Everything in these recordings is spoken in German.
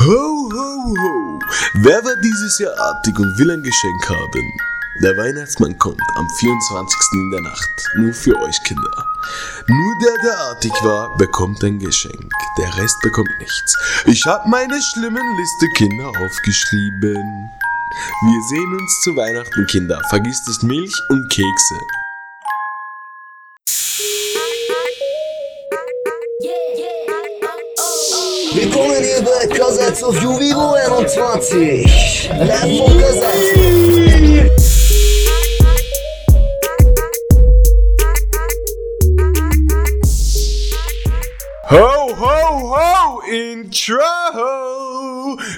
Ho, ho, ho! Wer war dieses Jahr artig und will ein Geschenk haben? Der Weihnachtsmann kommt am 24. in der Nacht, nur für euch Kinder. Nur der, der artig war, bekommt ein Geschenk. Der Rest bekommt nichts. Ich hab meine schlimmen Liste Kinder aufgeschrieben. Wir sehen uns zu Weihnachten, Kinder. Vergisst nicht Milch und Kekse. Kassetz auf Juvivo 21. Live von Kassetz. Ho, ho, ho, Intro!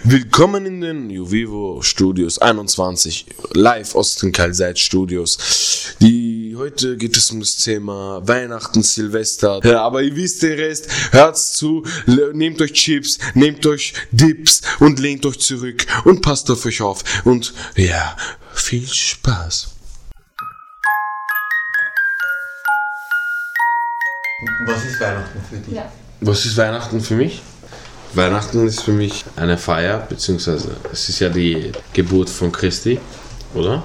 Willkommen in den Juvivo Studios 21, live aus den Kalseit Studios. Die, heute geht es um das Thema Weihnachten, Silvester. Ja, aber ihr wisst den Rest. Hört's zu, nehmt euch Chips, nehmt euch Dips und lehnt euch zurück und passt auf euch auf. Und ja, viel Spaß. Was ist Weihnachten für dich? Ja. Was ist Weihnachten für mich? Weihnachten ist für mich eine Feier, beziehungsweise es ist ja die Geburt von Christi, oder?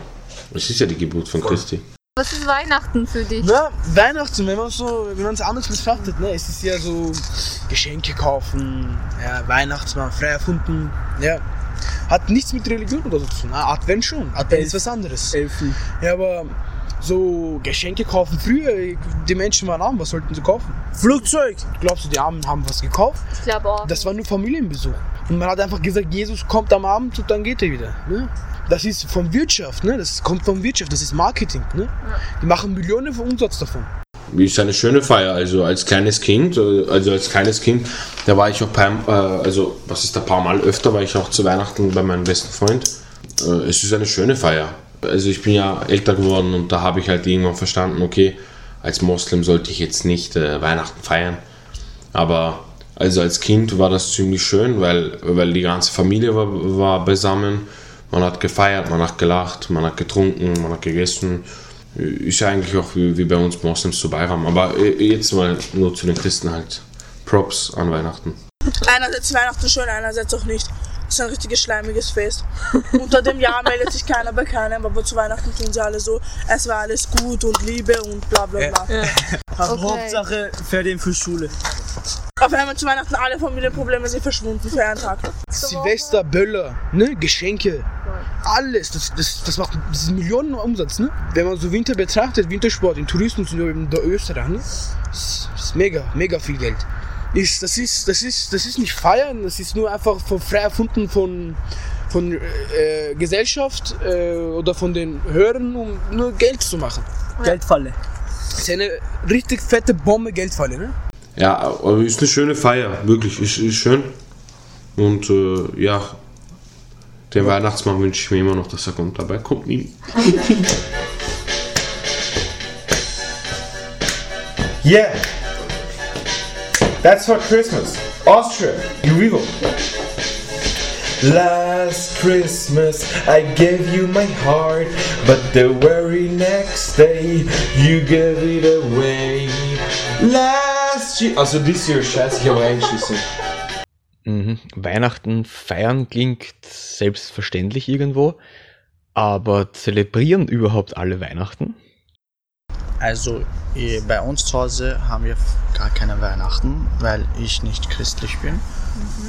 Es ist ja die Geburt von Christi. Was ist Weihnachten für dich? Na, Weihnachten, wenn man so, wenn man es anders betrachtet, ne, es ist ja so Geschenke kaufen, ja, Weihnachtsmann, frei erfunden, ja. Hat nichts mit Religion oder so zu tun. Ah, Advent schon. Advent ist was anderes. Elfen. Ja, aber so Geschenke kaufen früher, die Menschen waren arm, was sollten sie kaufen? Flugzeug. Glaubst du, die Armen haben was gekauft? Ich glaube auch. Das war nur Familienbesuch. Und man hat einfach gesagt, Jesus kommt am Abend und dann geht er wieder. Ne? Das ist von Wirtschaft, ne? das kommt von Wirtschaft, das ist Marketing. Ne? Die machen Millionen von Umsatz davon. Ist eine schöne Feier, also als kleines Kind, äh, also als kleines Kind, da war ich auch beim, äh, also was ist ein paar Mal öfter, war ich auch zu Weihnachten bei meinem besten Freund. Äh, es ist eine schöne Feier. Also ich bin ja älter geworden und da habe ich halt irgendwann verstanden, okay, als Moslem sollte ich jetzt nicht äh, Weihnachten feiern. Aber also als Kind war das ziemlich schön, weil, weil die ganze Familie war, war beisammen. Man hat gefeiert, man hat gelacht, man hat getrunken, man hat gegessen. Ist ja eigentlich auch wie, wie bei uns Moslems zu Bayram. Aber äh, jetzt mal nur zu den Christen halt. Props an Weihnachten. Einerseits Weihnachten schön, einerseits auch nicht. Das ist ein richtiges schleimiges Fest. Unter dem Jahr meldet sich keiner bei keinem, aber zu Weihnachten tun sie alle so, es war alles gut und Liebe und bla bla bla. Okay. Hauptsache Ferien für Schule. Auf einmal zu Weihnachten alle Familienprobleme sind verschwunden für einen Tag. Silvester, Böller, ne? Geschenke, alles. Das, das, das macht das ist Millionen Umsatz. Ne? Wenn man so Winter betrachtet, Wintersport, in Tourismus in in der Österreich, ne? das ist mega, mega viel Geld. Ist, das, ist, das, ist, das ist nicht feiern, das ist nur einfach von, frei erfunden von, von äh, Gesellschaft äh, oder von den Hörern, um nur Geld zu machen. Geldfalle. Das ist eine richtig fette Bombe Geldfalle. Ne? Ja, aber ist eine schöne Feier, wirklich, ist, ist schön. Und äh, ja, den Weihnachtsmann wünsche ich mir immer noch, dass er kommt. Dabei kommt nie. Yeah! That's for Christmas. Austria, Juvivo. Last Christmas I gave you my heart, but the very next day you gave it away. Last year. Also this year, scheiße, ich habe reingeschissen. Mhm. Weihnachten feiern klingt selbstverständlich irgendwo, aber zelebrieren überhaupt alle Weihnachten? Also eh, bei uns zu Hause haben wir gar keine Weihnachten, weil ich nicht christlich bin.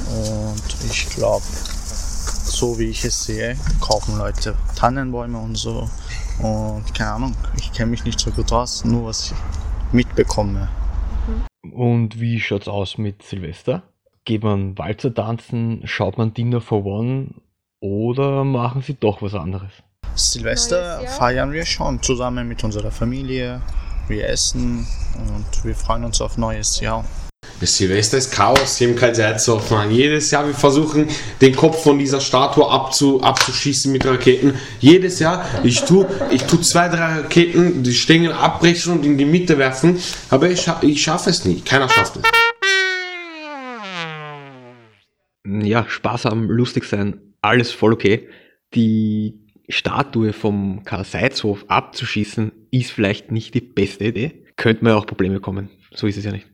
Und ich glaube, so wie ich es sehe, kaufen Leute Tannenbäume und so. Und keine Ahnung, ich kenne mich nicht so gut aus, nur was ich mitbekomme. Und wie schaut's aus mit Silvester? Geht man Walzer tanzen, schaut man Dinner for One oder machen sie doch was anderes? Silvester feiern wir schon zusammen mit unserer Familie. Wir essen und wir freuen uns auf neues Jahr. Das Silvester ist Chaos hier im Kaltseitsdorf, Mann. Jedes Jahr, wir versuchen, den Kopf von dieser Statue abzu, abzuschießen mit Raketen. Jedes Jahr, ich tu, ich tu zwei, drei Raketen, die Stängel abbrechen und in die Mitte werfen, aber ich, ich schaffe es nicht. Keiner schafft es. Ja, sparsam, lustig sein, alles voll okay. Die Statue vom Karl Seitshof abzuschießen, ist vielleicht nicht die beste Idee. Könnte man ja auch Probleme bekommen. So ist es ja nicht.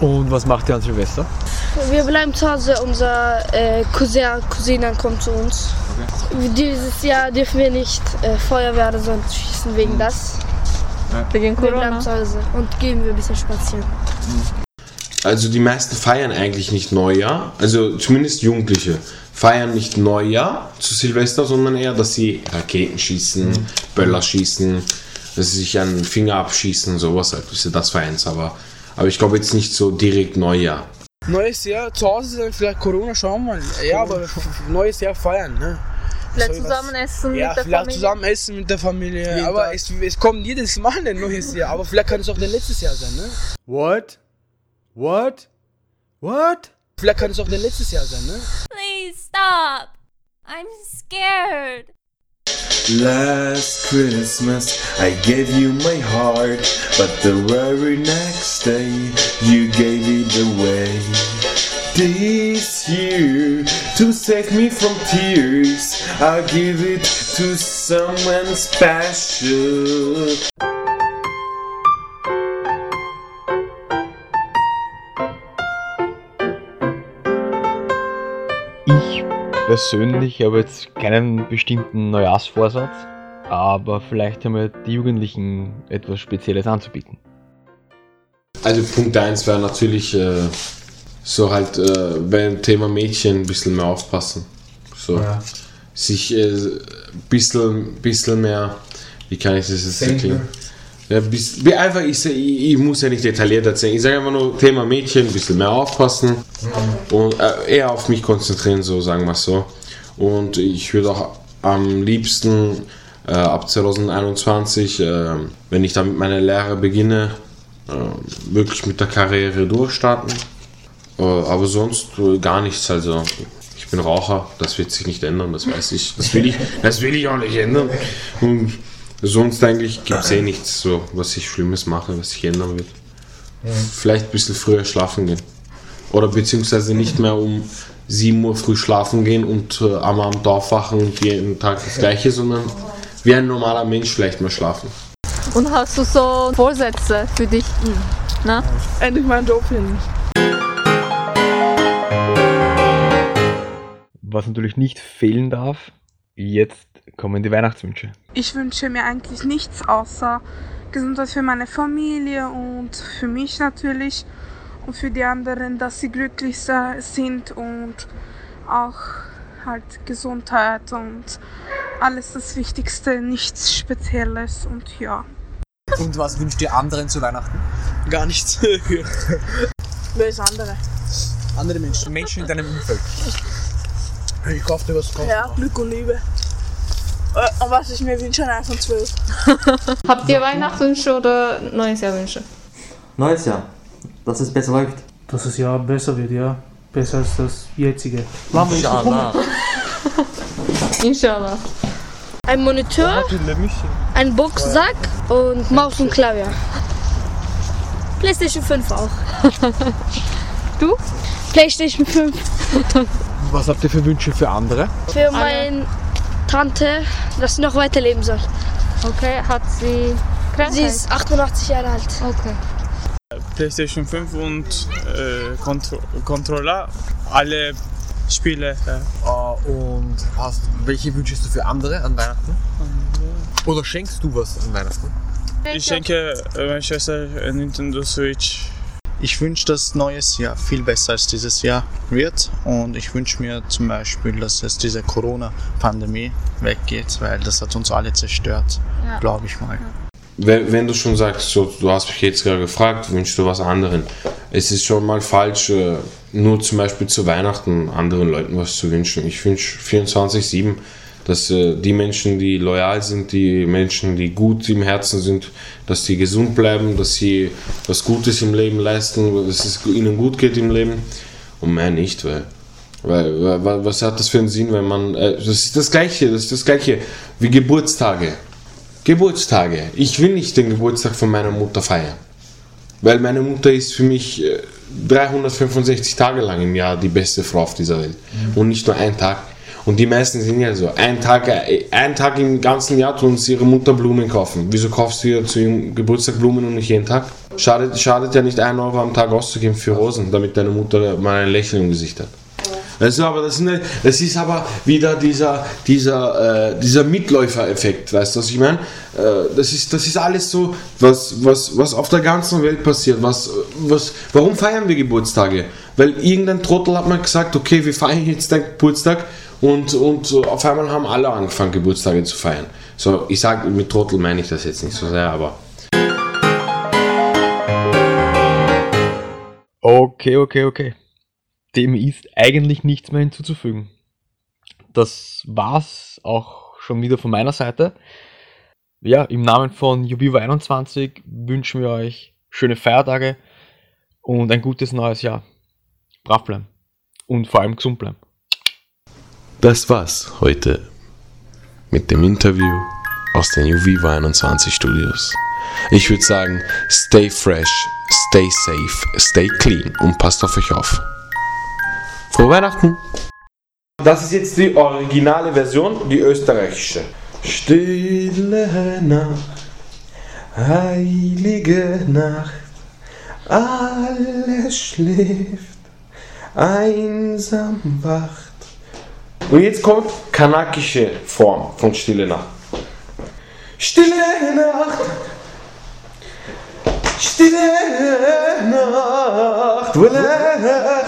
Und was macht ihr an Silvester? wir bleiben zu Hause. Unser äh, Cousin, Cousine kommt zu uns. Dieses Jahr dürfen wir nicht äh, Feuerwehr oder sonst schießen wegen das. Wegen Wir bleiben Corona. zu Hause und gehen wir ein bisschen spazieren. Also die meisten feiern eigentlich nicht Neujahr, also zumindest Jugendliche feiern nicht Neujahr zu Silvester, sondern eher, dass sie Raketen schießen, Böller schießen, dass sie sich einen Finger abschießen, sowas halt, dass sie das feiern, aber, aber ich glaube jetzt nicht so direkt Neujahr. Neues Jahr, zu Hause sein, vielleicht Corona, schauen wir mal. Ja, aber neues Jahr feiern, ne? Vielleicht zusammen essen Ja, mit der vielleicht Familie. zusammen essen mit der Familie. Jeden aber es, es kommt jedes Mal ein neues Jahr. Aber vielleicht kann es auch dein letztes Jahr sein, ne? What? What? What? Vielleicht kann es auch dein letztes Jahr sein, ne? Eh? Please stop. I'm scared. Last Christmas I gave you my heart, but the very next day you gave it away. This year, to save me from tears, I'll give it to someone special. Persönlich habe jetzt keinen bestimmten Neujahrsvorsatz, aber vielleicht haben wir die Jugendlichen etwas Spezielles anzubieten. Also Punkt 1 wäre natürlich äh, so halt äh, beim Thema Mädchen ein bisschen mehr aufpassen. So. Sich äh, ein bisschen, bisschen mehr, wie kann ich das jetzt erklären? Ja, bis, wie einfach, ich, ich, ich muss ja nicht detailliert erzählen. Ich sage einfach nur Thema Mädchen, ein bisschen mehr aufpassen und äh, eher auf mich konzentrieren, so sagen wir es so. Und ich würde auch am liebsten äh, ab 2021, äh, wenn ich dann mit meiner Lehre beginne, äh, wirklich mit der Karriere durchstarten. Äh, aber sonst äh, gar nichts. Also ich bin Raucher, das wird sich nicht ändern, das weiß ich. Das will ich, das will ich auch nicht ändern. Und sonst eigentlich gibt es eh nichts, so, was ich Schlimmes mache, was sich ändern wird. Vielleicht ein bisschen früher schlafen gehen. Oder beziehungsweise nicht mehr um 7 Uhr früh schlafen gehen und äh, am Abend aufwachen und jeden Tag das gleiche, sondern wie ein normaler Mensch vielleicht mal schlafen. Und hast du so Vorsätze für dich? Na? Endlich meinen Job finden. Was natürlich nicht fehlen darf, jetzt kommen die Weihnachtswünsche. Ich wünsche mir eigentlich nichts außer Gesundheit für meine Familie und für mich natürlich und für die anderen, dass sie glücklich sind und auch halt Gesundheit und alles das Wichtigste, nichts Spezielles und ja. Und was wünscht ihr anderen zu Weihnachten? Gar nichts. Wer ist andere? Andere Menschen. Menschen in deinem Umfeld. Ich kauf dir was kaufen. Ja, Glück und Liebe. Äh, Und was ich mir wünsche, ein iPhone 12. Habt ihr Weihnachtswünsche oder Neujahrswünsche? Neues Jahr, dass es besser läuft. Dass das Jahr besser wird, ja. Besser als das jetzige. Du Inshallah. Inshallah. Ein Monitor, ein Boxsack und Maus und Klavier. PlayStation 5 auch. Du? PlayStation 5 Was habt ihr für Wünsche für andere? für meine Tante, dass sie noch weiterleben soll. Okay, hat sie Krankheit? Sie ist 88 Jahre alt. Okay. PlayStation 5 und äh, Contro Controller, alle Spiele. Ja. Äh, und hast, welche wünschst du für andere an Weihnachten? Oder schenkst du was an Weihnachten? Ich schenke äh, meiner Schwester Nintendo Switch. Ich wünsche, dass neues Jahr viel besser als dieses Jahr wird und ich wünsche mir zum Beispiel, dass es diese Corona-Pandemie weggeht, weil das hat uns alle zerstört, Ja. glaube ich mal. Wenn, wenn du schon sagst, so, du hast mich jetzt gerade gefragt, wünschst du was anderen? Es ist schon mal falsch, äh, nur zum Beispiel zu Weihnachten anderen Leuten was zu wünschen. Ich wünsche 24-7, dass äh, die Menschen, die loyal sind, die Menschen, die gut im Herzen sind, dass die gesund bleiben, dass sie was Gutes im Leben leisten, dass es ihnen gut geht im Leben und mehr nicht, weil weil, weil, was hat das für einen Sinn, wenn man. Äh, das ist das Gleiche, das ist das Gleiche wie Geburtstage. Geburtstage. Ich will nicht den Geburtstag von meiner Mutter feiern. Weil meine Mutter ist für mich äh, 365 Tage lang im Jahr die beste Frau auf dieser Welt. Und nicht nur ein Tag. Und die meisten sind ja so. Ein Tag, ein Tag im ganzen Jahr tun sie ihre Mutter Blumen kaufen. Wieso kaufst du ihr zu ihrem Geburtstag Blumen und nicht jeden Tag? Schadet, schadet ja nicht, einen Euro am Tag auszugeben für Rosen, damit deine Mutter mal ein Lächeln im Gesicht hat. Also, aber das, sind, das ist aber wieder dieser, dieser, äh, dieser Mitläufereffekt, weißt du, was ich meine? Äh, das, ist, das ist alles so, was, was, was auf der ganzen Welt passiert. Was, was, warum feiern wir Geburtstage? Weil irgendein Trottel hat mal gesagt, okay, wir feiern jetzt deinen Geburtstag und, und auf einmal haben alle angefangen, Geburtstage zu feiern. So, ich sage, mit Trottel meine ich das jetzt nicht so sehr, aber. Okay, okay, okay. Dem ist eigentlich nichts mehr hinzuzufügen. Das war's auch schon wieder von meiner Seite. Ja, im Namen von Jubiva 21 wünschen wir euch schöne Feiertage und ein gutes neues Jahr. Brav bleiben. Und vor allem gesund bleiben. Das war's heute mit dem Interview aus den UViva 21 Studios. Ich würde sagen, stay fresh, stay safe, stay clean und passt auf euch auf. Frohe Weihnachten! Das ist jetzt die originale Version, die österreichische. Stille Nacht, heilige Nacht, alles schläft, einsam wacht. Und jetzt kommt kanakische Form von Stille Nacht. Stille Nacht, Stille Nacht,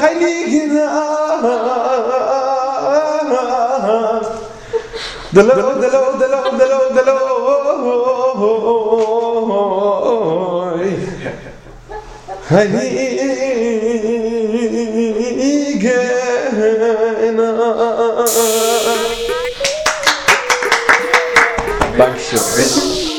heilige Nacht. Delo, delo, delo, delo, delo. Heilige 白食。